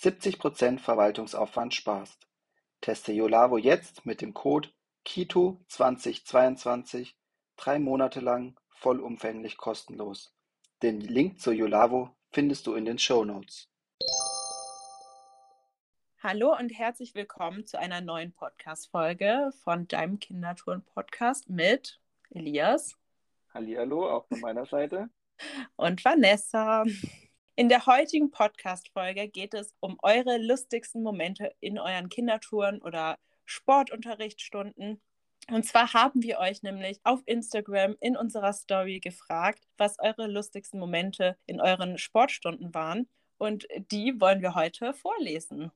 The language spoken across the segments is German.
70% Verwaltungsaufwand sparst. Teste Yolavo jetzt mit dem Code KITO2022 drei Monate lang vollumfänglich kostenlos. Den Link zu Yolavo findest du in den Show Notes. Hallo und herzlich willkommen zu einer neuen Podcast-Folge von deinem Kindertouren-Podcast mit Elias. Hallihallo, auch von meiner Seite. Und Vanessa. In der heutigen Podcast-Folge geht es um eure lustigsten Momente in euren Kindertouren oder Sportunterrichtsstunden. Und zwar haben wir euch nämlich auf Instagram in unserer Story gefragt, was eure lustigsten Momente in euren Sportstunden waren. Und die wollen wir heute vorlesen.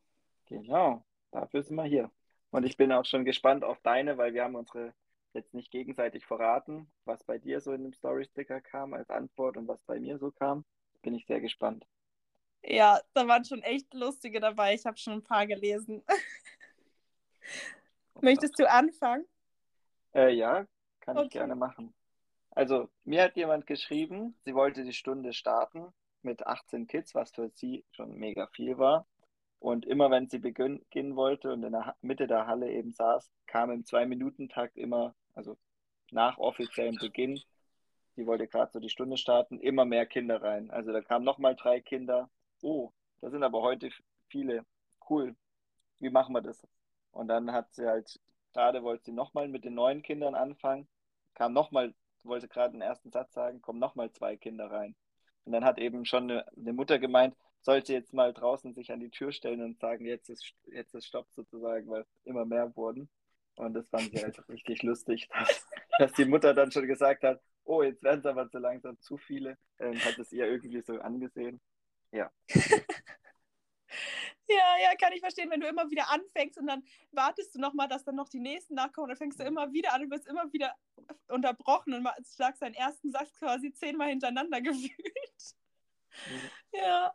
Genau, dafür sind wir hier. Und ich bin auch schon gespannt auf deine, weil wir haben unsere jetzt nicht gegenseitig verraten, was bei dir so in dem Story-Sticker kam als Antwort und was bei mir so kam. Bin ich sehr gespannt. Ja, da waren schon echt lustige dabei. Ich habe schon ein paar gelesen. Möchtest du anfangen? Äh, ja, kann okay. ich gerne machen. Also, mir hat jemand geschrieben, sie wollte die Stunde starten mit 18 Kids, was für sie schon mega viel war. Und immer wenn sie beginnen wollte und in der Mitte der Halle eben saß, kam im Zwei-Minuten-Takt immer also nach offiziellem Beginn, die wollte gerade so die Stunde starten, immer mehr Kinder rein. Also da kamen nochmal drei Kinder. Oh, da sind aber heute viele. Cool. Wie machen wir das? Und dann hat sie halt, gerade wollte sie nochmal mit den neuen Kindern anfangen, kam nochmal, wollte gerade den ersten Satz sagen, kommen nochmal zwei Kinder rein. Und dann hat eben schon eine, eine Mutter gemeint, sollte jetzt mal draußen sich an die Tür stellen und sagen, jetzt ist, jetzt ist Stopp sozusagen, weil immer mehr wurden. Und das fand ich halt richtig lustig, dass, dass, die Mutter dann schon gesagt hat, oh, jetzt werden es aber zu langsam zu viele. Ähm, hat es ihr irgendwie so angesehen. Ja. Ja, ja, kann ich verstehen, wenn du immer wieder anfängst und dann wartest du nochmal, dass dann noch die nächsten nachkommen, dann fängst du immer wieder an und wirst immer wieder unterbrochen und sagst deinen ersten Satz quasi zehnmal hintereinander gefühlt. Mhm. Ja.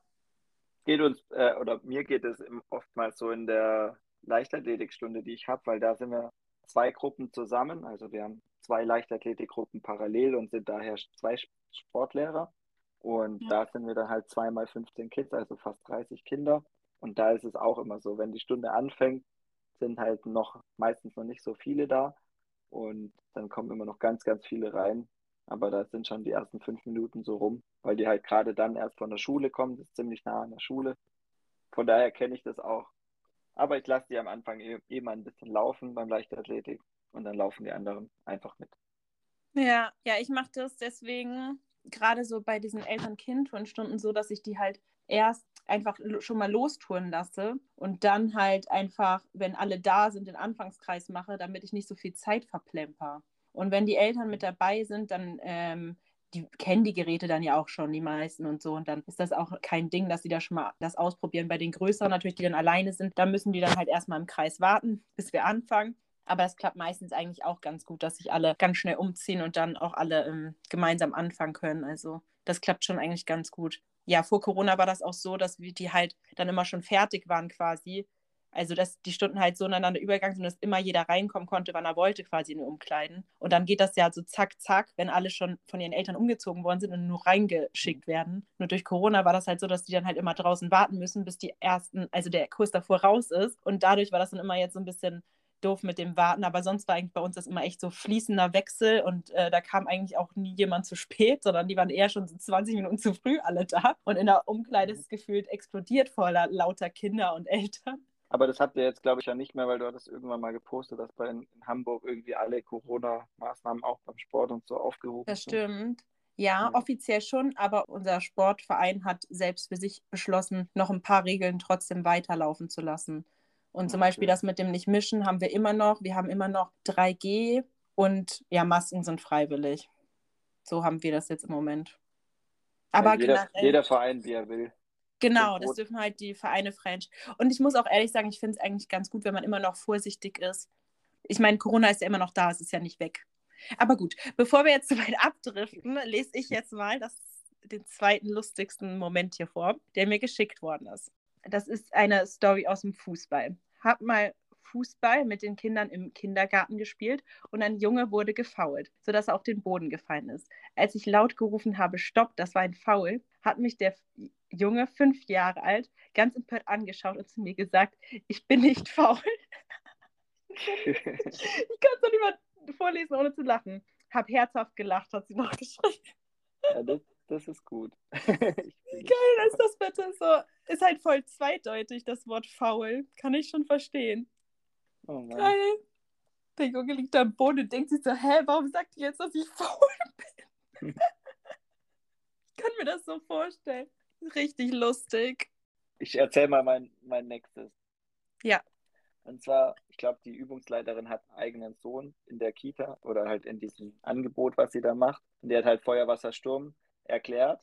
Geht uns, äh, oder mir geht es oftmals so in der Leichtathletikstunde, die ich habe, weil da sind wir zwei Gruppen zusammen. Also wir haben zwei Leichtathletikgruppen parallel und sind daher zwei Sportlehrer. Und ja. da sind wir dann halt zweimal 15 Kids, also fast 30 Kinder. Und da ist es auch immer so, wenn die Stunde anfängt, sind halt noch meistens noch nicht so viele da. Und dann kommen immer noch ganz, ganz viele rein. Aber da sind schon die ersten fünf Minuten so rum, weil die halt gerade dann erst von der Schule kommen. Das ist ziemlich nah an der Schule. Von daher kenne ich das auch. Aber ich lasse die am Anfang eh, eh mal ein bisschen laufen beim Leichtathletik und dann laufen die anderen einfach mit. Ja, ja, ich mache das deswegen gerade so bei diesen Eltern-Kind-Turnstunden so, dass ich die halt erst einfach schon mal lostouren lasse und dann halt einfach, wenn alle da sind, den Anfangskreis mache, damit ich nicht so viel Zeit verplemper. Und wenn die Eltern mit dabei sind, dann ähm, die kennen die Geräte dann ja auch schon, die meisten und so. Und dann ist das auch kein Ding, dass sie da schon mal das ausprobieren. Bei den Größeren natürlich, die dann alleine sind, da müssen die dann halt erstmal im Kreis warten, bis wir anfangen. Aber das klappt meistens eigentlich auch ganz gut, dass sich alle ganz schnell umziehen und dann auch alle ähm, gemeinsam anfangen können. Also das klappt schon eigentlich ganz gut. Ja, vor Corona war das auch so, dass wir die halt dann immer schon fertig waren quasi also, dass die Stunden halt so ineinander übergegangen sind, dass immer jeder reinkommen konnte, wann er wollte, quasi in Umkleiden. Und dann geht das ja so zack, zack, wenn alle schon von ihren Eltern umgezogen worden sind und nur reingeschickt werden. Nur durch Corona war das halt so, dass die dann halt immer draußen warten müssen, bis die ersten, also der Kurs davor raus ist. Und dadurch war das dann immer jetzt so ein bisschen doof mit dem Warten, aber sonst war eigentlich bei uns das immer echt so fließender Wechsel und äh, da kam eigentlich auch nie jemand zu spät, sondern die waren eher schon so 20 Minuten zu früh alle da und in der Umkleide ist es gefühlt explodiert voller lauter Kinder und Eltern. Aber das habt ihr jetzt, glaube ich, ja nicht mehr, weil du hattest irgendwann mal gepostet, dass bei in, Hamburg irgendwie alle Corona-Maßnahmen auch beim Sport und so aufgehoben das sind. Das stimmt. Ja, offiziell schon, aber unser Sportverein hat selbst für sich beschlossen, noch ein paar Regeln trotzdem weiterlaufen zu lassen. Und zum okay. Beispiel das mit dem Nicht-Mischen haben wir immer noch. Wir haben immer noch 3G und ja, Masken sind freiwillig. So haben wir das jetzt im Moment. Aber ja, jeder, jeder Verein, wie er will. Genau, das dürfen halt die Vereine frei Und ich muss auch ehrlich sagen, ich finde es eigentlich ganz gut, wenn man immer noch vorsichtig ist. Ich meine, Corona ist ja immer noch da, es ist ja nicht weg. Aber gut, bevor wir jetzt so weit abdriften, lese ich jetzt mal das, den zweiten lustigsten Moment hier vor, der mir geschickt worden ist. Das ist eine Story aus dem Fußball. Hab mal Fußball mit den Kindern im Kindergarten gespielt und ein Junge wurde gefault, sodass er auf den Boden gefallen ist. Als ich laut gerufen habe, stopp, das war ein Foul, hat mich der Junge, fünf Jahre alt, ganz empört angeschaut und zu mir gesagt, ich bin nicht faul. ich kann es doch nicht mal vorlesen, ohne zu lachen. Hab herzhaft gelacht, hat sie noch geschrieben. Ja, das, das ist gut. Wie geil ist das bitte? So, ist halt voll zweideutig, das Wort faul. Kann ich schon verstehen. Oh Geil. Der Junge liegt am Boden und denkt sich so, hä, warum sagt ihr jetzt, dass ich faul bin? ich kann mir das so vorstellen. Richtig lustig. Ich erzähle mal mein, mein nächstes. Ja. Und zwar, ich glaube, die Übungsleiterin hat einen eigenen Sohn in der Kita oder halt in diesem Angebot, was sie da macht. Und der hat halt Feuerwassersturm erklärt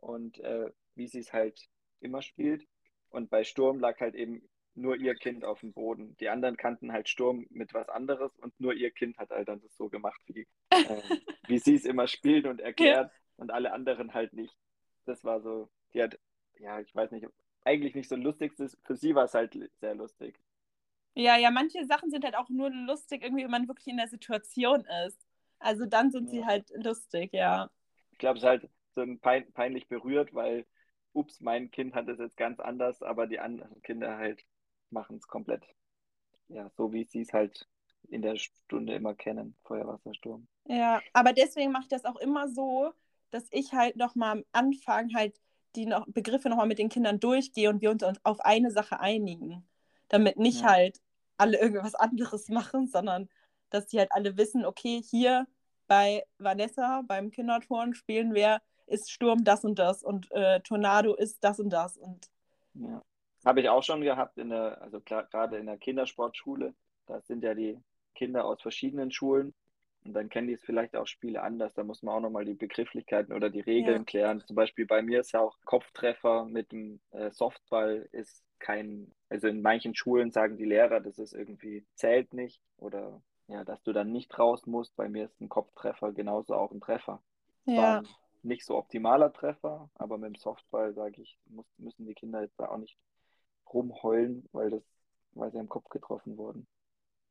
und äh, wie sie es halt immer spielt. Und bei Sturm lag halt eben nur ihr Kind auf dem Boden. Die anderen kannten halt Sturm mit was anderes und nur ihr Kind hat halt dann das so gemacht, wie, äh, wie sie es immer spielt und erklärt ja. und alle anderen halt nicht. Das war so, die hat, ja, ich weiß nicht, eigentlich nicht so lustig, für sie war es halt sehr lustig. Ja, ja, manche Sachen sind halt auch nur lustig, irgendwie, wenn man wirklich in der Situation ist. Also dann sind ja. sie halt lustig, ja. Ich glaube, es ist halt so pein peinlich berührt, weil, ups, mein Kind hat es jetzt ganz anders, aber die anderen Kinder halt machen es komplett, ja, so wie sie es halt in der Stunde immer kennen, Feuerwassersturm. Ja, aber deswegen mache ich das auch immer so, dass ich halt nochmal am Anfang halt die noch Begriffe nochmal mit den Kindern durchgehe und wir uns auf eine Sache einigen. Damit nicht ja. halt alle irgendwas anderes machen, sondern dass die halt alle wissen, okay, hier bei Vanessa beim Kinderturn spielen wir, ist Sturm das und das und äh, Tornado ist das und das. Und ja. Habe ich auch schon gehabt, in der, also gerade in der Kindersportschule. Da sind ja die Kinder aus verschiedenen Schulen und dann kennen die es vielleicht auch Spiele anders. Da muss man auch nochmal die Begrifflichkeiten oder die Regeln ja. klären. Zum Beispiel bei mir ist ja auch Kopftreffer mit dem äh, Softball ist kein, also in manchen Schulen sagen die Lehrer, das ist irgendwie zählt nicht oder ja, dass du dann nicht raus musst. Bei mir ist ein Kopftreffer genauso auch ein Treffer. Ja. War nicht so optimaler Treffer, aber mit dem Softball sage ich, muss, müssen die Kinder jetzt da auch nicht rumheulen, weil das, weil sie im Kopf getroffen wurden.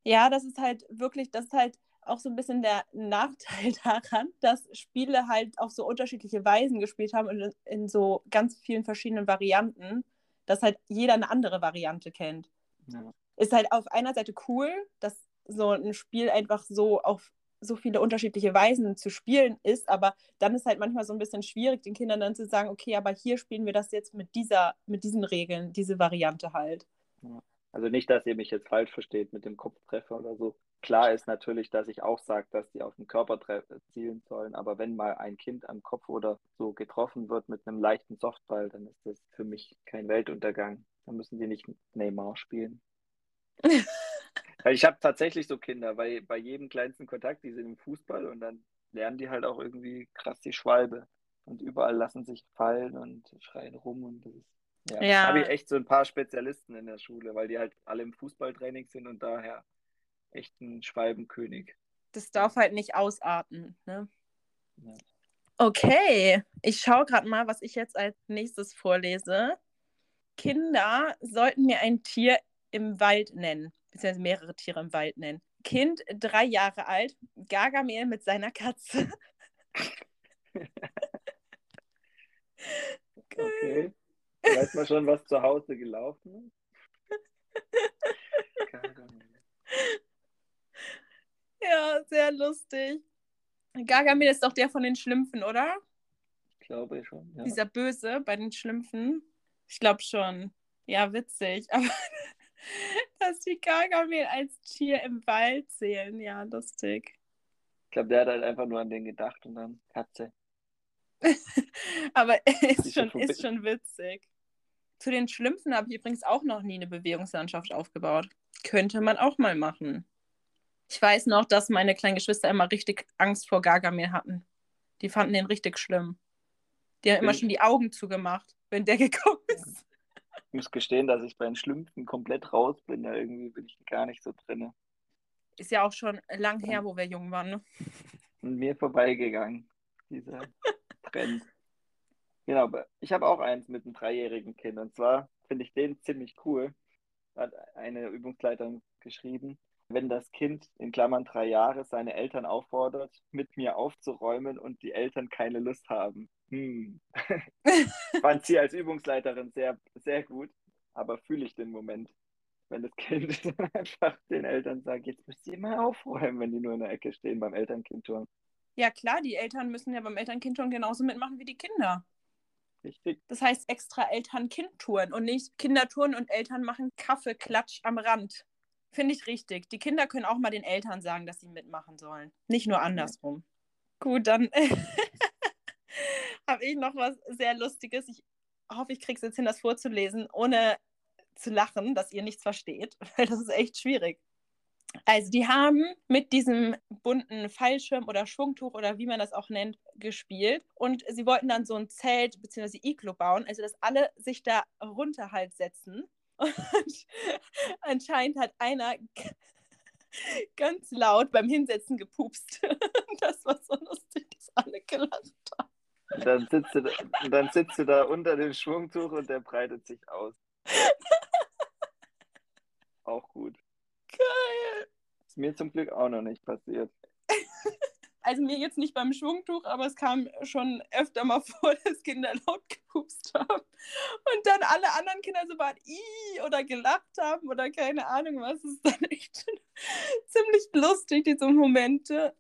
Ja, das ist halt wirklich, das ist halt auch so ein bisschen der Nachteil daran, dass Spiele halt auf so unterschiedliche Weisen gespielt haben und in so ganz vielen verschiedenen Varianten, dass halt jeder eine andere Variante kennt. Ja. Ist halt auf einer Seite cool, dass so ein Spiel einfach so auf so viele unterschiedliche Weisen zu spielen ist, aber dann ist halt manchmal so ein bisschen schwierig, den Kindern dann zu sagen, okay, aber hier spielen wir das jetzt mit dieser, mit diesen Regeln, diese Variante halt. Also nicht, dass ihr mich jetzt falsch versteht mit dem Kopftreffer oder so. Klar ist natürlich, dass ich auch sage, dass die auf den Körper zielen sollen, aber wenn mal ein Kind am Kopf oder so getroffen wird mit einem leichten Softball, dann ist das für mich kein Weltuntergang. Dann müssen die nicht Neymar spielen. ich habe tatsächlich so Kinder, weil bei jedem kleinsten Kontakt, die sind im Fußball und dann lernen die halt auch irgendwie krass die Schwalbe. Und überall lassen sich fallen und schreien rum und das ist ja, ja. habe ich echt so ein paar Spezialisten in der Schule, weil die halt alle im Fußballtraining sind und daher echt ein Schwalbenkönig. Das darf halt nicht ausarten, ne? Ja. Okay, ich schaue gerade mal, was ich jetzt als nächstes vorlese. Kinder sollten mir ein Tier im Wald nennen beziehungsweise mehrere Tiere im Wald nennen. Kind, drei Jahre alt, Gargamel mit seiner Katze. okay. Weiß man schon, was zu Hause gelaufen ist? ja, sehr lustig. Gargamel ist doch der von den Schlümpfen, oder? Ich glaube schon, ja. Dieser Böse bei den Schlümpfen. Ich glaube schon. Ja, witzig. Aber dass die Gargamel als Tier im Wald zählen. Ja, lustig. Ich glaube, der hat halt einfach nur an den gedacht und dann Katze. Aber ist schon, ist schon witzig. Zu den Schlümpfen habe ich übrigens auch noch nie eine Bewegungslandschaft aufgebaut. Könnte man auch mal machen. Ich weiß noch, dass meine kleinen Geschwister immer richtig Angst vor Gargamel hatten. Die fanden den richtig schlimm. Die haben immer schon die Augen zugemacht, wenn der gekommen ist. Ich muss gestehen, dass ich bei den Schlümpfen komplett raus bin. Da irgendwie bin ich gar nicht so drin. Ist ja auch schon lang her, wo wir jung waren, ne? Und mir vorbeigegangen, dieser Trend. Genau, ich habe auch eins mit einem dreijährigen Kind. Und zwar finde ich den ziemlich cool. Hat eine Übungsleiterin geschrieben. Wenn das Kind in Klammern drei Jahre seine Eltern auffordert, mit mir aufzuräumen und die Eltern keine Lust haben. Hm. Fand sie als Übungsleiterin sehr, sehr gut, aber fühle ich den Moment, wenn das Kind einfach den Eltern sagt, jetzt müsst ihr mal aufräumen, wenn die nur in der Ecke stehen beim Elternkindturnen. Ja klar, die Eltern müssen ja beim Elternkindturnen genauso mitmachen wie die Kinder. Richtig. Das heißt extra Eltern-Kind-Touren und nicht Kindertouren und Eltern machen Kaffeeklatsch am Rand. Finde ich richtig. Die Kinder können auch mal den Eltern sagen, dass sie mitmachen sollen. Nicht nur andersrum. Ja. Gut, dann habe ich noch was sehr Lustiges. Ich hoffe, ich kriege es jetzt hin, das vorzulesen, ohne zu lachen, dass ihr nichts versteht, weil das ist echt schwierig. Also die haben mit diesem bunten Fallschirm oder Schwungtuch oder wie man das auch nennt, gespielt. Und sie wollten dann so ein Zelt bzw. Iglo bauen, also dass alle sich da runter halt setzen. Und anscheinend hat einer ganz laut beim Hinsetzen gepupst. Das war so lustig, dass alle gelacht dann sitzt du da, dann sitzt du da unter dem Schwungtuch und der breitet sich aus. Auch gut. Geil. Ist mir zum Glück auch noch nicht passiert. Also mir jetzt nicht beim Schwungtuch, aber es kam schon öfter mal vor, dass Kinder laut gepupst haben. Und dann alle anderen Kinder so waren, i oder gelacht haben oder keine Ahnung was. Das ist dann echt ziemlich lustig, diese Momente.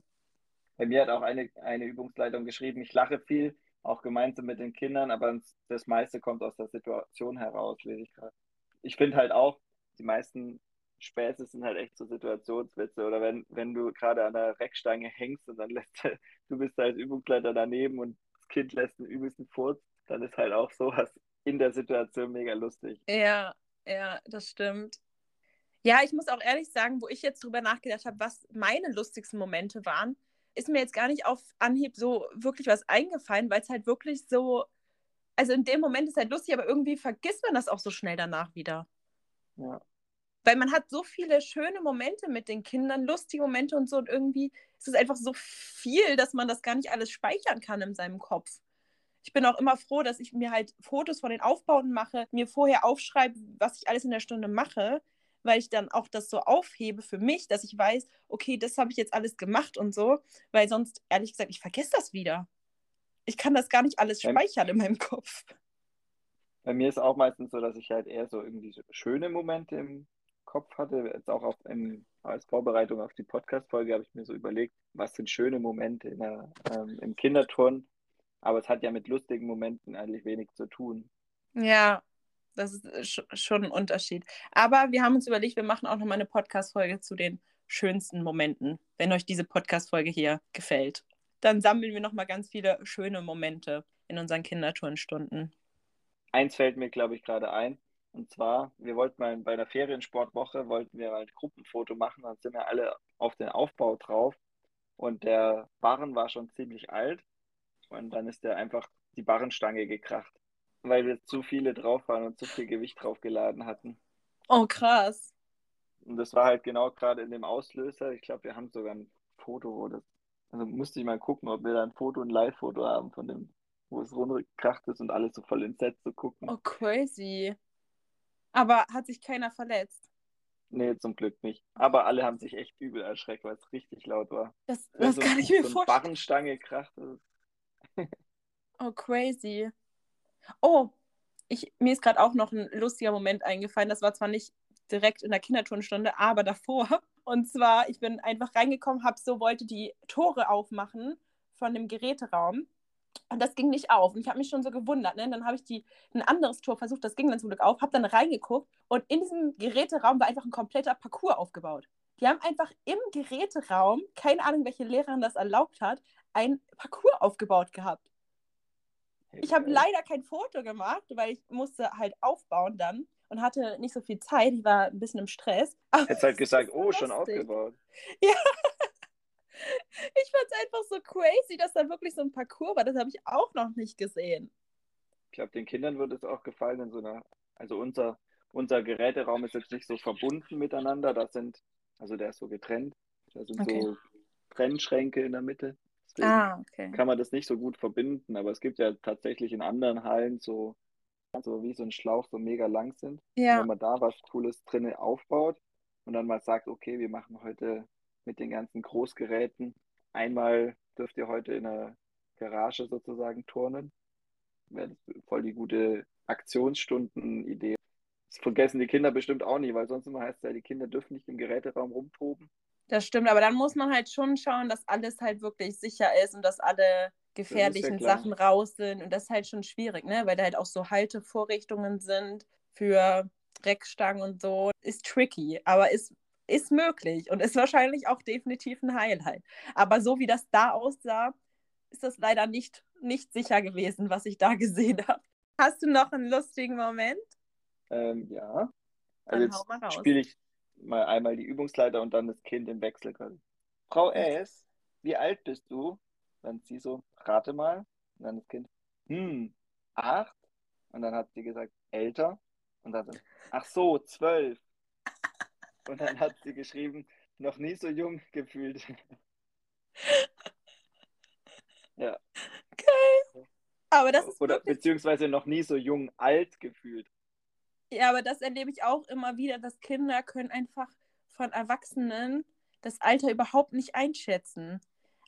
Bei mir hat auch eine, eine Übungsleitung geschrieben, ich lache viel, auch gemeinsam mit den Kindern, aber das meiste kommt aus der Situation heraus, lese ich gerade. Ich finde halt auch, die meisten Späße sind halt echt so Situationswitze. Oder wenn, wenn du gerade an der Reckstange hängst und dann lässt du bist da als Übungsleiter daneben und das Kind lässt einen übelsten Furz, dann ist halt auch sowas in der Situation mega lustig. Ja, ja, das stimmt. Ja, ich muss auch ehrlich sagen, wo ich jetzt drüber nachgedacht habe, was meine lustigsten Momente waren, ist mir jetzt gar nicht auf Anhieb so wirklich was eingefallen, weil es halt wirklich so, also in dem Moment ist halt lustig, aber irgendwie vergisst man das auch so schnell danach wieder. Ja. Weil man hat so viele schöne Momente mit den Kindern, lustige Momente und so. Und irgendwie ist es einfach so viel, dass man das gar nicht alles speichern kann in seinem Kopf. Ich bin auch immer froh, dass ich mir halt Fotos von den Aufbauten mache, mir vorher aufschreibe, was ich alles in der Stunde mache, weil ich dann auch das so aufhebe für mich, dass ich weiß, okay, das habe ich jetzt alles gemacht und so, weil sonst, ehrlich gesagt, ich vergesse das wieder. Ich kann das gar nicht alles speichern in meinem Kopf. Bei mir ist auch meistens so, dass ich halt eher so irgendwie so schöne Momente im Kopf hatte, jetzt auch auf, in, als Vorbereitung auf die Podcast-Folge, habe ich mir so überlegt, was sind schöne Momente der, ähm, im Kinderturn. Aber es hat ja mit lustigen Momenten eigentlich wenig zu tun. Ja, das ist äh, schon ein Unterschied. Aber wir haben uns überlegt, wir machen auch nochmal eine Podcast-Folge zu den schönsten Momenten, wenn euch diese Podcast-Folge hier gefällt. Dann sammeln wir nochmal ganz viele schöne Momente in unseren Kinderturnstunden. Eins fällt mir, glaube ich, gerade ein. Und zwar, wir wollten mal bei einer Feriensportwoche, wollten wir mal ein Gruppenfoto machen, dann sind wir alle auf den Aufbau drauf und der Barren war schon ziemlich alt und dann ist der einfach die Barrenstange gekracht, weil wir zu viele drauf waren und zu viel Gewicht drauf geladen hatten. Oh, krass. Und das war halt genau gerade in dem Auslöser. Ich glaube, wir haben sogar ein Foto, wo das, also musste ich mal gucken, ob wir da ein Foto, ein Live-Foto haben von dem, wo es runtergekracht ist und alles so voll ins Set zu gucken. Oh, crazy. Aber hat sich keiner verletzt? Nee, zum Glück nicht. Aber alle haben sich echt übel erschreckt, weil es richtig laut war. Das, das so, kann ich mir so vorstellen. Barrenstange kracht. oh, crazy. Oh, ich, mir ist gerade auch noch ein lustiger Moment eingefallen. Das war zwar nicht direkt in der Kinderturnstunde, aber davor. Und zwar, ich bin einfach reingekommen, habe so, wollte die Tore aufmachen von dem Geräteraum. Und das ging nicht auf. Und ich habe mich schon so gewundert. Ne? Dann habe ich die, ein anderes Tor versucht, das ging dann zum Glück auf, habe dann reingeguckt und in diesem Geräteraum war einfach ein kompletter Parcours aufgebaut. Die haben einfach im Geräteraum, keine Ahnung, welche Lehrerin das erlaubt hat, ein Parcours aufgebaut gehabt. Ich habe leider kein Foto gemacht, weil ich musste halt aufbauen dann und hatte nicht so viel Zeit. Ich war ein bisschen im Stress. Hättest halt gesagt, oh, schon aufgebaut. Ja. Ich fand es einfach so crazy, dass da wirklich so ein Parcours war. Das habe ich auch noch nicht gesehen. Ich glaube, den Kindern würde es auch gefallen in so einer, also unser, unser Geräteraum ist jetzt nicht so verbunden miteinander. Da sind, also der ist so getrennt. Da sind okay. so Trennschränke in der Mitte. Deswegen ah, okay. kann man das nicht so gut verbinden. Aber es gibt ja tatsächlich in anderen Hallen so, so wie so ein Schlauch, so mega lang sind. Ja. wenn man da was Cooles drin aufbaut und dann mal sagt, okay, wir machen heute mit den ganzen Großgeräten. Einmal dürft ihr heute in der Garage sozusagen turnen. Wäre voll die gute Aktionsstunden-Idee. Das vergessen die Kinder bestimmt auch nie, weil sonst immer heißt es ja, die Kinder dürfen nicht im Geräteraum rumtoben. Das stimmt, aber dann muss man halt schon schauen, dass alles halt wirklich sicher ist und dass alle gefährlichen ja Sachen raus sind. Und das ist halt schon schwierig, ne? Weil da halt auch so Haltevorrichtungen sind für Dreckstangen und so. Ist tricky, aber ist ist möglich und ist wahrscheinlich auch definitiv ein Highlight. Aber so wie das da aussah, ist das leider nicht, nicht sicher gewesen, was ich da gesehen habe. Hast du noch einen lustigen Moment? Ähm, ja. Also jetzt spiele ich mal einmal die Übungsleiter und dann das Kind im Wechsel Frau S., wie alt bist du? Dann sie so, rate mal. Und dann das Kind, hm, acht. Und dann hat sie gesagt, älter. Und dann, ach so, zwölf. Und dann hat sie geschrieben, noch nie so jung gefühlt. ja. Geil. Aber das ist Oder wirklich... beziehungsweise noch nie so jung alt gefühlt. Ja, aber das erlebe ich auch immer wieder, dass Kinder können einfach von Erwachsenen das Alter überhaupt nicht einschätzen.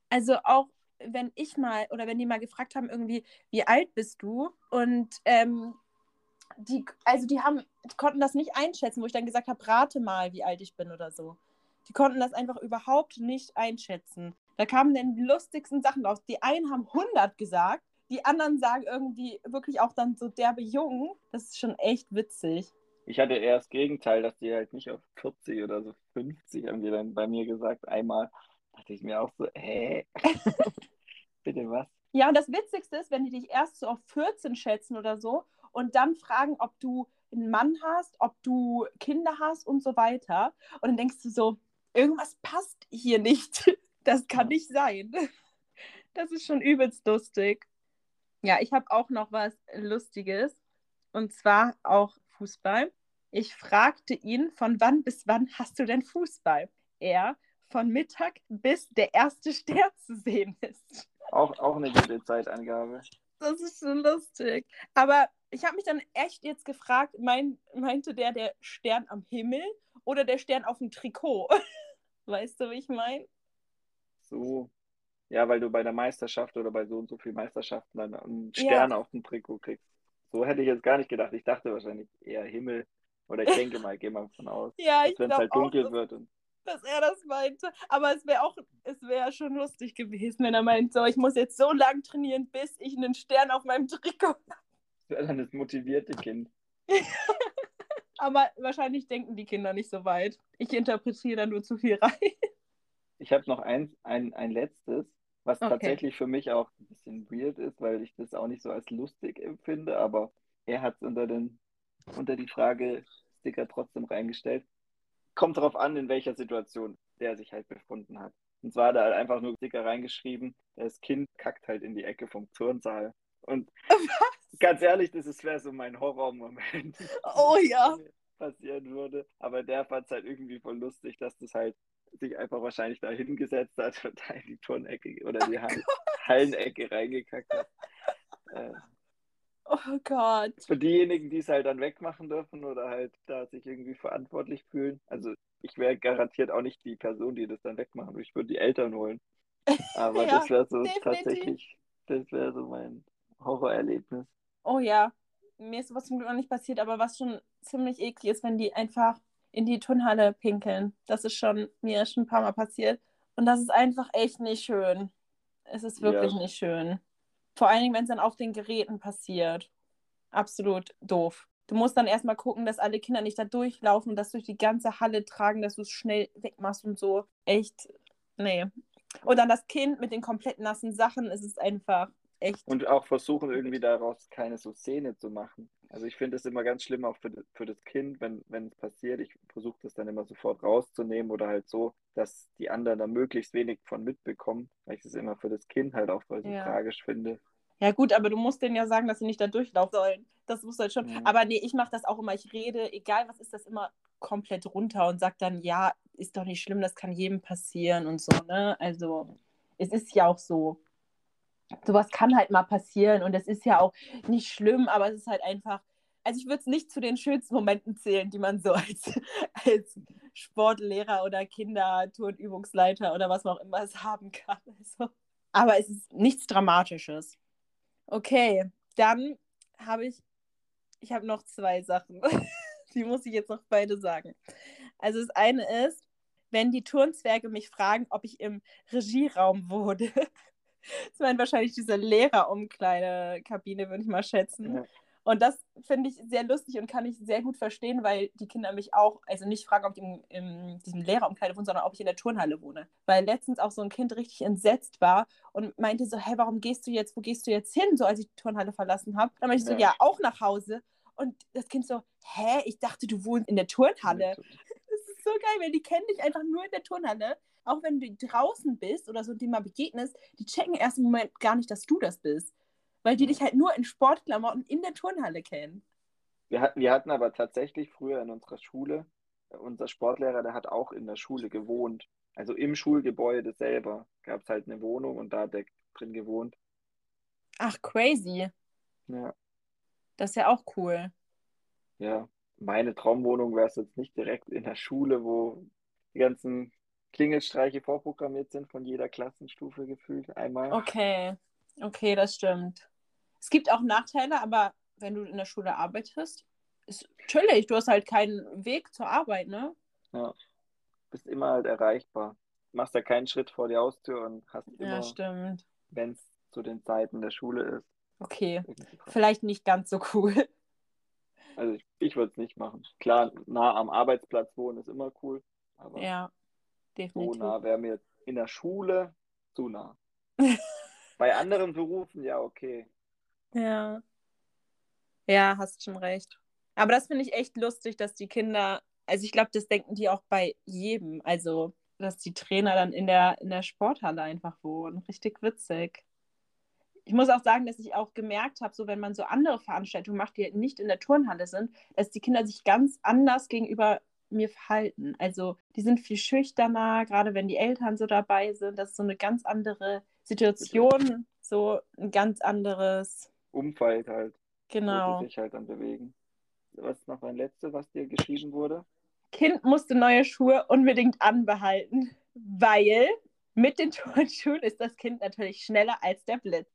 Also auch wenn ich mal oder wenn die mal gefragt haben, irgendwie, wie alt bist du? Und ähm, die, also die haben, konnten das nicht einschätzen, wo ich dann gesagt habe, rate mal, wie alt ich bin oder so. Die konnten das einfach überhaupt nicht einschätzen. Da kamen dann die lustigsten Sachen raus. Die einen haben 100 gesagt, die anderen sagen irgendwie wirklich auch dann so derbe jung. Das ist schon echt witzig. Ich hatte eher das Gegenteil, dass die halt nicht auf 40 oder so 50 haben die dann bei mir gesagt. Einmal dachte ich mir auch so, hä? Bitte was? Ja, und das Witzigste ist, wenn die dich erst so auf 14 schätzen oder so und dann fragen, ob du einen Mann hast, ob du Kinder hast und so weiter. Und dann denkst du so, irgendwas passt hier nicht. Das kann nicht sein. Das ist schon übelst lustig. Ja, ich habe auch noch was Lustiges. Und zwar auch Fußball. Ich fragte ihn, von wann bis wann hast du denn Fußball? Er, von Mittag bis der erste Stern zu sehen ist. Auch, auch eine gute Zeitangabe. Das ist schon lustig. Aber ich habe mich dann echt jetzt gefragt, mein, meinte der der Stern am Himmel oder der Stern auf dem Trikot? weißt du, wie ich meine? So. Ja, weil du bei der Meisterschaft oder bei so und so vielen Meisterschaften dann einen Stern ja. auf dem Trikot kriegst. So hätte ich jetzt gar nicht gedacht. Ich dachte wahrscheinlich eher Himmel. Oder ich denke mal, gehe mal von aus. ja, ich Wenn es halt dunkel auch, wird. Und dass er das meinte. Aber es wäre auch, es wäre schon lustig gewesen, wenn er meint, so, ich muss jetzt so lang trainieren, bis ich einen Stern auf meinem Trikot habe. Das wäre dann das motivierte Kind. Aber wahrscheinlich denken die Kinder nicht so weit. Ich interpretiere da nur zu viel rein. Ich habe noch eins, ein, ein letztes, was okay. tatsächlich für mich auch ein bisschen weird ist, weil ich das auch nicht so als lustig empfinde, aber er hat es unter, unter die Frage Sticker trotzdem reingestellt kommt darauf an, in welcher Situation der sich halt befunden hat. Und zwar hat er halt einfach nur dicker reingeschrieben, das Kind kackt halt in die Ecke vom Turnsaal. Und Was? ganz ehrlich, das wäre so mein Horrormoment. Oh ja. passieren würde. Aber der fand es halt irgendwie voll lustig, dass das halt sich einfach wahrscheinlich da hingesetzt hat und da in die Turnecke oder die oh Hallenecke reingekackt hat. Äh, Oh Gott. Für diejenigen, die es halt dann wegmachen dürfen oder halt da sich irgendwie verantwortlich fühlen. Also ich wäre garantiert auch nicht die Person, die das dann wegmachen würde. Ich würde die Eltern holen. Aber ja, das wäre so definitiv. tatsächlich, das wäre so mein Horrorerlebnis. Oh ja. Mir ist sowas zum Glück noch nicht passiert, aber was schon ziemlich eklig ist, wenn die einfach in die Turnhalle pinkeln. Das ist schon mir schon ein paar Mal passiert. Und das ist einfach echt nicht schön. Es ist wirklich ja. nicht schön. Vor allen Dingen, wenn es dann auf den Geräten passiert. Absolut doof. Du musst dann erstmal gucken, dass alle Kinder nicht da durchlaufen, das durch die ganze Halle tragen, dass du es schnell wegmachst und so. Echt, nee. Und dann das Kind mit den komplett nassen Sachen, es ist einfach echt. Und auch versuchen irgendwie daraus keine so Szene zu machen. Also ich finde es immer ganz schlimm auch für, für das Kind, wenn, wenn es passiert. Ich versuche das dann immer sofort rauszunehmen oder halt so, dass die anderen da möglichst wenig von mitbekommen, weil ich es immer für das Kind halt auch voll so ja. tragisch finde. Ja gut, aber du musst denen ja sagen, dass sie nicht da durchlaufen sollen. Das muss halt schon. Ja. Aber nee, ich mache das auch immer. Ich rede, egal was ist, das immer komplett runter und sage dann, ja, ist doch nicht schlimm, das kann jedem passieren und so, ne? Also es ist ja auch so sowas kann halt mal passieren und es ist ja auch nicht schlimm, aber es ist halt einfach, also ich würde es nicht zu den schönsten Momenten zählen, die man so als, als Sportlehrer oder Kinderturnübungsleiter oder was man auch immer es haben kann. Also, aber es ist nichts Dramatisches. Okay, dann habe ich, ich habe noch zwei Sachen. die muss ich jetzt noch beide sagen. Also das eine ist, wenn die Turnzwerge mich fragen, ob ich im Regieraum wurde. Das meint wahrscheinlich diese Lehrerumkleidekabine, würde ich mal schätzen. Ja. Und das finde ich sehr lustig und kann ich sehr gut verstehen, weil die Kinder mich auch, also nicht fragen, ob ich in, in diesem Lehrerumkleide wohne, sondern ob ich in der Turnhalle wohne. Weil letztens auch so ein Kind richtig entsetzt war und meinte so, hey, warum gehst du jetzt, wo gehst du jetzt hin, so als ich die Turnhalle verlassen habe. Dann meinte ich so, ja, auch nach Hause. Und das Kind so, hä, ich dachte, du wohnst in der Turnhalle. Ist so geil, weil die kennen dich einfach nur in der Turnhalle auch wenn du draußen bist oder so dem mal begegnest, die checken erst im Moment gar nicht, dass du das bist. Weil die dich halt nur in Sportklamotten in der Turnhalle kennen. Wir hatten, wir hatten aber tatsächlich früher in unserer Schule, unser Sportlehrer, der hat auch in der Schule gewohnt. Also im Schulgebäude selber gab es halt eine Wohnung und da hat der drin gewohnt. Ach, crazy. Ja. Das ist ja auch cool. Ja, meine Traumwohnung wäre es jetzt nicht direkt in der Schule, wo die ganzen Klingelstreiche vorprogrammiert sind von jeder Klassenstufe gefühlt einmal. Okay, okay, das stimmt. Es gibt auch Nachteile, aber wenn du in der Schule arbeitest, ist chillig. Du hast halt keinen Weg zur Arbeit, ne? Ja. Bist immer halt erreichbar. Machst ja keinen Schritt vor die Haustür und hast immer, ja, wenn es zu den Zeiten der Schule ist. Okay, vielleicht nicht ganz so cool. Also ich, ich würde es nicht machen. Klar, nah am Arbeitsplatz wohnen ist immer cool. Aber ja definitiv. So nah wäre mir in der Schule zu nah. Bei anderen Berufen ja okay. Ja. Ja, hast schon recht. Aber das finde ich echt lustig, dass die Kinder, also ich glaube, das denken die auch bei jedem. Also, dass die Trainer dann in der, in der Sporthalle einfach wohnen. Richtig witzig. Ich muss auch sagen, dass ich auch gemerkt habe, so wenn man so andere Veranstaltungen macht, die nicht in der Turnhalle sind, dass die Kinder sich ganz anders gegenüber mir verhalten. Also die sind viel schüchterner, gerade wenn die Eltern so dabei sind. Das ist so eine ganz andere Situation, so ein ganz anderes Umfeld halt. Genau. Sich halt dann bewegen. Was ist noch ein letztes, was dir geschrieben wurde? Kind musste neue Schuhe unbedingt anbehalten, weil mit den Turnschuhen ist das Kind natürlich schneller als der Blitz.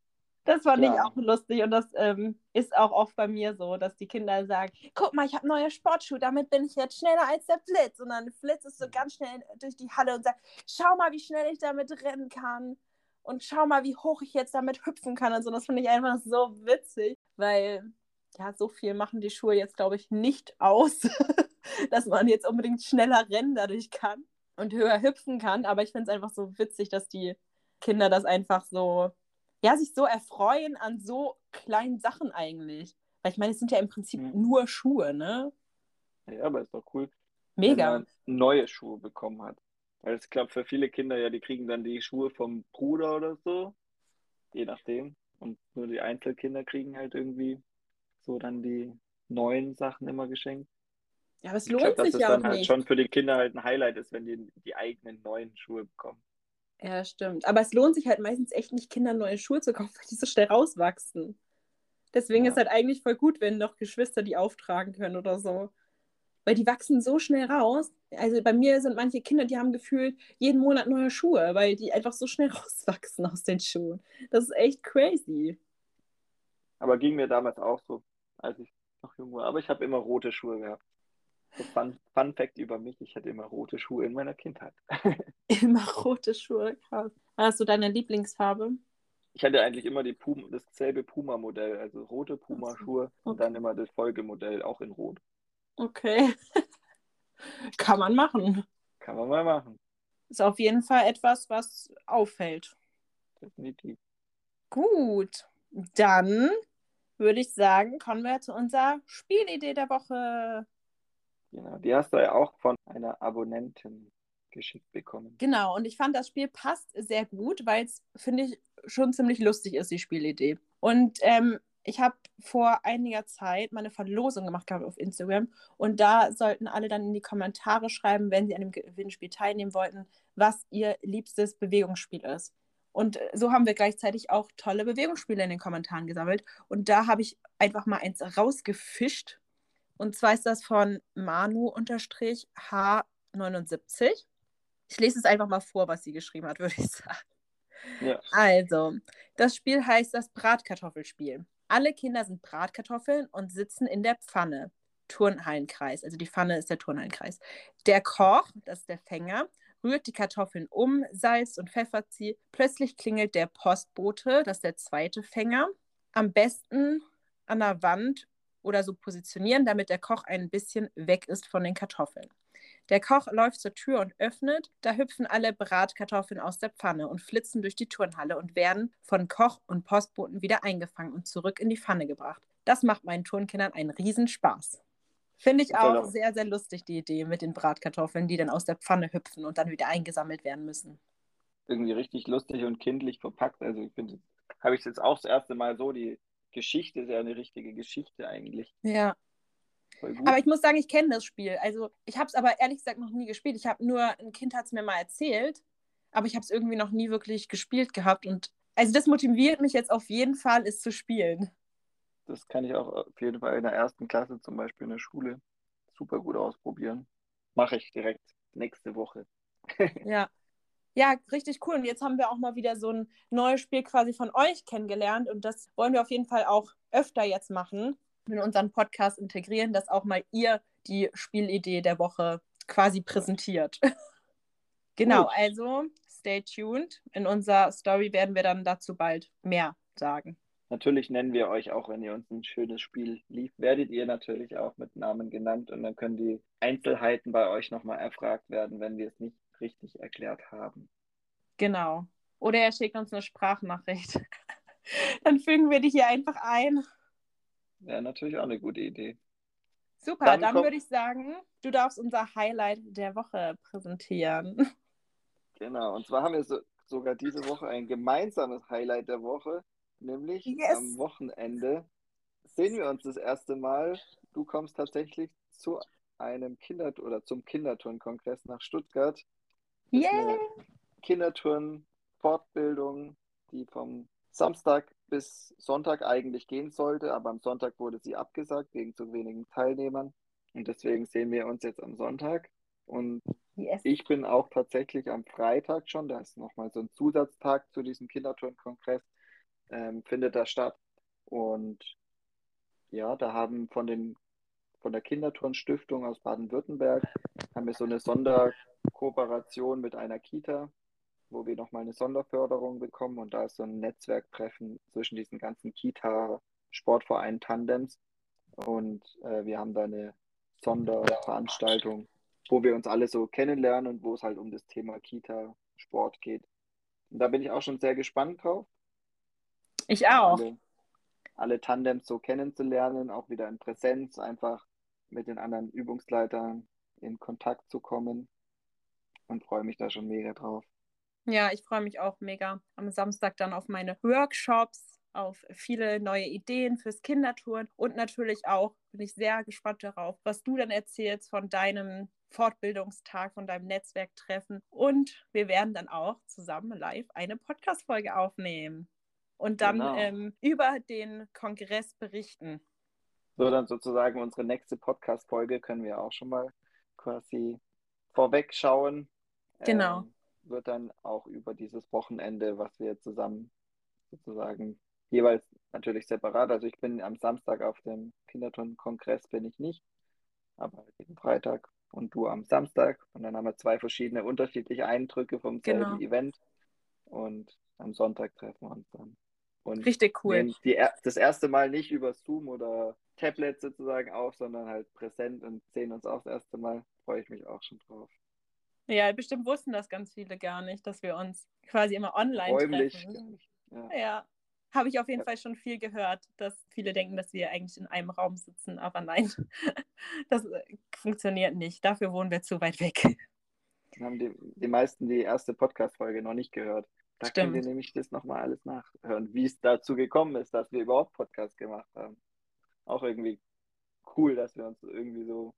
Das fand Klar. ich auch lustig und das ähm, ist auch oft bei mir so, dass die Kinder sagen, guck mal, ich habe neue Sportschuhe, damit bin ich jetzt schneller als der Blitz. Und dann Blitz ist so ganz schnell durch die Halle und sagt, schau mal, wie schnell ich damit rennen kann und schau mal, wie hoch ich jetzt damit hüpfen kann und so. Das finde ich einfach so witzig, weil ja, so viel machen die Schuhe jetzt, glaube ich, nicht aus, dass man jetzt unbedingt schneller rennen dadurch kann und höher hüpfen kann. Aber ich finde es einfach so witzig, dass die Kinder das einfach so ja, sich so erfreuen an so kleinen Sachen eigentlich. Weil ich meine, es sind ja im Prinzip mhm. nur Schuhe, ne? Ja, aber ist doch cool. Mega. Wenn man neue Schuhe bekommen hat. Weil es klappt für viele Kinder ja, die kriegen dann die Schuhe vom Bruder oder so. Je nachdem. Und nur die Einzelkinder kriegen halt irgendwie so dann die neuen Sachen immer geschenkt. Ja, aber es lohnt glaub, sich ja auch dann halt schon für die Kinder halt ein Highlight ist, wenn die die eigenen neuen Schuhe bekommen. Ja, stimmt. Aber es lohnt sich halt meistens echt nicht, Kindern neue Schuhe zu kaufen, weil die so schnell rauswachsen. Deswegen ja. ist halt eigentlich voll gut, wenn noch Geschwister die auftragen können oder so. Weil die wachsen so schnell raus. Also bei mir sind manche Kinder, die haben gefühlt jeden Monat neue Schuhe, weil die einfach so schnell rauswachsen aus den Schuhen. Das ist echt crazy. Aber ging mir damals auch so, als ich noch jung war. Aber ich habe immer rote Schuhe gehabt. So Fun, Fun Fact über mich, ich hatte immer rote Schuhe in meiner Kindheit. immer rote Schuhe, krass. Hast du deine Lieblingsfarbe? Ich hatte eigentlich immer die Puma, dasselbe Puma-Modell, also rote Puma-Schuhe okay. und dann immer das Folgemodell auch in Rot. Okay. Kann man machen. Kann man mal machen. Ist auf jeden Fall etwas, was auffällt. Definitiv. Gut. Dann würde ich sagen, kommen wir zu unserer Spielidee der Woche. Genau, die hast du ja auch von einer Abonnentin geschickt bekommen. Genau, und ich fand, das Spiel passt sehr gut, weil es, finde ich, schon ziemlich lustig ist, die Spielidee. Und ähm, ich habe vor einiger Zeit meine Verlosung gemacht gehabt auf Instagram und da sollten alle dann in die Kommentare schreiben, wenn sie an dem Gewinnspiel teilnehmen wollten, was ihr liebstes Bewegungsspiel ist. Und so haben wir gleichzeitig auch tolle Bewegungsspiele in den Kommentaren gesammelt. Und da habe ich einfach mal eins rausgefischt. Und zwar ist das von Manu-H79. Ich lese es einfach mal vor, was sie geschrieben hat, würde ich sagen. Ja. Also, das Spiel heißt das Bratkartoffelspiel. Alle Kinder sind Bratkartoffeln und sitzen in der Pfanne. Turnhallenkreis, also die Pfanne ist der Turnhallenkreis. Der Koch, das ist der Fänger, rührt die Kartoffeln um, salzt und pfeffert sie. Plötzlich klingelt der Postbote, das ist der zweite Fänger. Am besten an der Wand oder so positionieren, damit der Koch ein bisschen weg ist von den Kartoffeln. Der Koch läuft zur Tür und öffnet. Da hüpfen alle Bratkartoffeln aus der Pfanne und flitzen durch die Turnhalle und werden von Koch und Postboten wieder eingefangen und zurück in die Pfanne gebracht. Das macht meinen Turnkindern einen Riesenspaß. Finde ich auch sehr, sehr lustig, die Idee mit den Bratkartoffeln, die dann aus der Pfanne hüpfen und dann wieder eingesammelt werden müssen. Irgendwie richtig lustig und kindlich verpackt. Also ich finde, habe ich es jetzt auch das erste Mal so, die Geschichte ist ja eine richtige Geschichte eigentlich. Ja. Aber ich muss sagen, ich kenne das Spiel. Also ich habe es aber ehrlich gesagt noch nie gespielt. Ich habe nur, ein Kind hat es mir mal erzählt, aber ich habe es irgendwie noch nie wirklich gespielt gehabt. Und also das motiviert mich jetzt auf jeden Fall, es zu spielen das kann ich auch auf jeden Fall in der ersten Klasse zum Beispiel in der Schule super gut ausprobieren. Mache ich direkt nächste Woche. ja. Ja, richtig cool. Und jetzt haben wir auch mal wieder so ein neues Spiel quasi von euch kennengelernt. Und das wollen wir auf jeden Fall auch öfter jetzt machen, in unseren Podcast integrieren, dass auch mal ihr die Spielidee der Woche quasi präsentiert. genau, gut. also stay tuned. In unserer Story werden wir dann dazu bald mehr sagen. Natürlich nennen wir euch auch, wenn ihr uns ein schönes Spiel lief, werdet ihr natürlich auch mit Namen genannt und dann können die Einzelheiten bei euch nochmal erfragt werden, wenn wir es nicht richtig erklärt haben. Genau. Oder er schickt uns eine Sprachnachricht. dann fügen wir die hier einfach ein. Ja, natürlich auch eine gute Idee. Super, dann, dann würde ich sagen, du darfst unser Highlight der Woche präsentieren. Genau, und zwar haben wir so, sogar diese Woche ein gemeinsames Highlight der Woche. Nämlich yes. am Wochenende sehen wir uns das erste Mal. Du kommst tatsächlich zu einem Kinder- oder zum Kinderturnkongress nach Stuttgart. Yeah. Kinderturn-Fortbildung, die vom Samstag bis Sonntag eigentlich gehen sollte, aber am Sonntag wurde sie abgesagt wegen zu wenigen Teilnehmern. Und deswegen sehen wir uns jetzt am Sonntag. Und yes. ich bin auch tatsächlich am Freitag schon, da ist nochmal so ein Zusatztag zu diesem Kinderturnkongress ähm, findet da statt. Und ja, da haben von den von der Kinderturnstiftung aus Baden-Württemberg haben wir so eine Sonderkooperation mit einer Kita, wo wir nochmal eine Sonderförderung bekommen und da ist so ein Netzwerktreffen zwischen diesen ganzen Kita-Sportvereinen Tandems und äh, wir haben da eine Sonderveranstaltung, wo wir uns alle so kennenlernen und wo es halt um das Thema Kita-Sport geht. Und da bin ich auch schon sehr gespannt drauf. Ich auch. Alle, alle Tandems so kennenzulernen, auch wieder in Präsenz, einfach mit den anderen Übungsleitern in Kontakt zu kommen und freue mich da schon mega drauf. Ja, ich freue mich auch mega am Samstag dann auf meine Workshops, auf viele neue Ideen fürs Kindertouren und natürlich auch bin ich sehr gespannt darauf, was du dann erzählst von deinem Fortbildungstag, von deinem Netzwerktreffen und wir werden dann auch zusammen live eine Podcast-Folge aufnehmen und dann genau. ähm, über den Kongress berichten. So, dann sozusagen unsere nächste Podcast-Folge können wir auch schon mal quasi vorwegschauen. Genau. Ähm, wird dann auch über dieses Wochenende, was wir zusammen sozusagen jeweils natürlich separat. Also ich bin am Samstag auf dem Kinderton-Kongress bin ich nicht, aber jeden Freitag und du am Samstag. Und dann haben wir zwei verschiedene unterschiedliche Eindrücke vom selben genau. Event. Und am Sonntag treffen wir uns dann. Und Richtig cool. Die, das erste Mal nicht über Zoom oder Tablet sozusagen auf, sondern halt präsent und sehen uns auch das erste Mal. Freue ich mich auch schon drauf. Ja, bestimmt wussten das ganz viele gar nicht, dass wir uns quasi immer online Räumlich, treffen. Ja. ja. habe ich auf jeden ja. Fall schon viel gehört, dass viele denken, dass wir eigentlich in einem Raum sitzen, aber nein, das äh, funktioniert nicht. Dafür wohnen wir zu weit weg. Dann haben die, die meisten die erste Podcast-Folge noch nicht gehört. Da Stimmt. können wir nämlich das nochmal alles nachhören, wie es dazu gekommen ist, dass wir überhaupt Podcast gemacht haben. Auch irgendwie cool, dass wir uns irgendwie so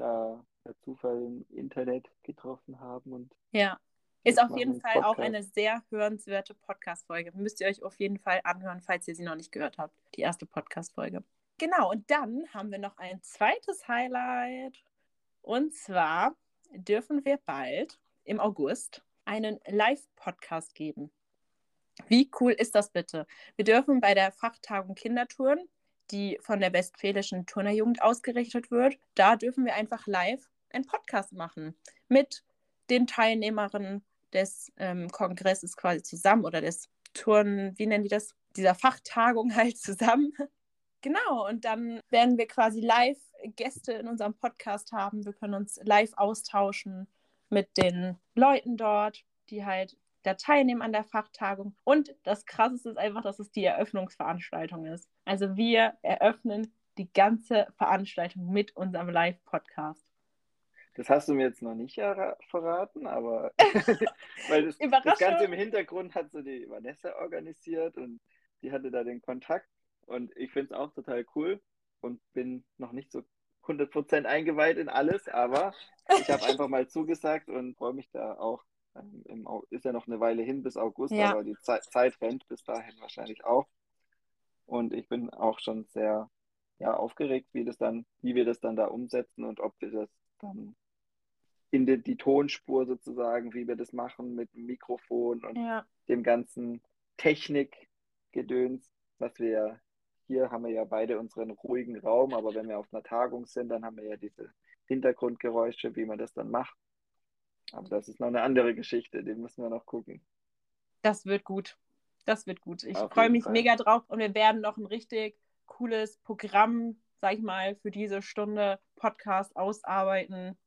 da per Zufall im Internet getroffen haben und ja. Ist auf jeden Fall Podcast. auch eine sehr hörenswerte Podcast-Folge. Müsst ihr euch auf jeden Fall anhören, falls ihr sie noch nicht gehört habt. Die erste Podcast-Folge. Genau, und dann haben wir noch ein zweites Highlight. Und zwar dürfen wir bald im August einen Live-Podcast geben. Wie cool ist das bitte? Wir dürfen bei der Fachtagung Kindertouren, die von der Westfälischen Turnerjugend ausgerichtet wird, da dürfen wir einfach live einen Podcast machen mit den Teilnehmerinnen des ähm, Kongresses quasi zusammen oder des Turn, wie nennen die das? Dieser Fachtagung halt zusammen. Genau, und dann werden wir quasi live Gäste in unserem Podcast haben. Wir können uns live austauschen mit den Leuten dort, die halt da teilnehmen an der Fachtagung. Und das Krasseste ist einfach, dass es die Eröffnungsveranstaltung ist. Also wir eröffnen die ganze Veranstaltung mit unserem Live-Podcast. Das hast du mir jetzt noch nicht verraten, aber weil das, das, Ganze im Hintergrund hat so die Vanessa organisiert und die hatte da den Kontakt und ich finde es auch total cool und bin noch nicht so 100% eingeweiht in alles, aber ich habe einfach mal zugesagt und freue mich da auch. Ähm, Im, ist ja noch eine Weile hin bis August, ja. aber die Zeit, Zeit rennt bis dahin wahrscheinlich auch. Und ich bin auch schon sehr ja, aufgeregt, wie das dann, wie wir das dann da umsetzen und ob wir das dann in die, die Tonspur sozusagen, wie wir das machen mit dem Mikrofon und ja. dem ganzen Technikgedöns, was wir hier haben wir ja beide unseren ruhigen Raum, aber wenn wir auf einer Tagung sind, dann haben wir ja diese Hintergrundgeräusche, wie man das dann macht. Aber das ist noch eine andere Geschichte, die müssen wir noch gucken. Das wird gut. Das wird gut. Ich freue mich Fall. mega drauf und wir werden noch ein richtig cooles Programm, sag ich mal, für diese Stunde Podcast ausarbeiten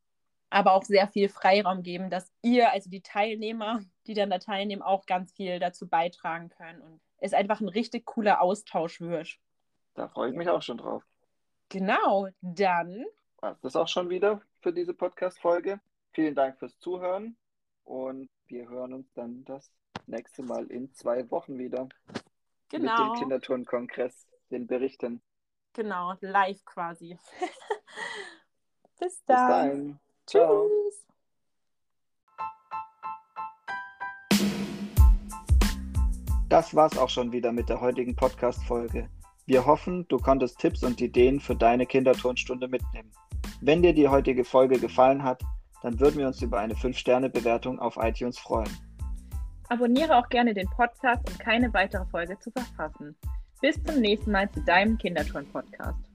aber auch sehr viel Freiraum geben, dass ihr, also die Teilnehmer, die dann da teilnehmen, auch ganz viel dazu beitragen können und es einfach ein richtig cooler Austausch wird. Da freue ich mich auch schon drauf. Genau, dann. War das auch schon wieder für diese Podcast-Folge. Vielen Dank fürs Zuhören und wir hören uns dann das nächste Mal in zwei Wochen wieder. Genau. Mit dem Kinderturnkongress, den Berichten. Genau, live quasi. Bis dann. Bis dann. Tschüss. Das war's auch schon wieder mit der heutigen Podcast-Folge. Wir hoffen, du konntest Tipps und Ideen für deine Kinderturnstunde mitnehmen. Wenn dir die heutige Folge gefallen hat, dann würden wir uns über eine 5-Sterne-Bewertung auf iTunes freuen. Abonniere auch gerne den Podcast, um keine weitere Folge zu verpassen. Bis zum nächsten Mal zu deinem Kinderturn-Podcast.